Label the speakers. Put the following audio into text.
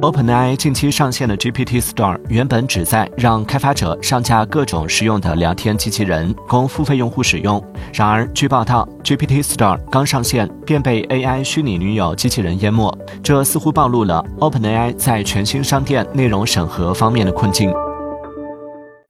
Speaker 1: openai 近期上线的 gpt store 原本旨在让开发者上架各种实用的聊天机器人供付费用户使用。然而据报道 gpt store 刚上线便被 ai 虚拟女友机器人淹没。这似乎暴露了 openai 在全新商店内容审核方面的困境。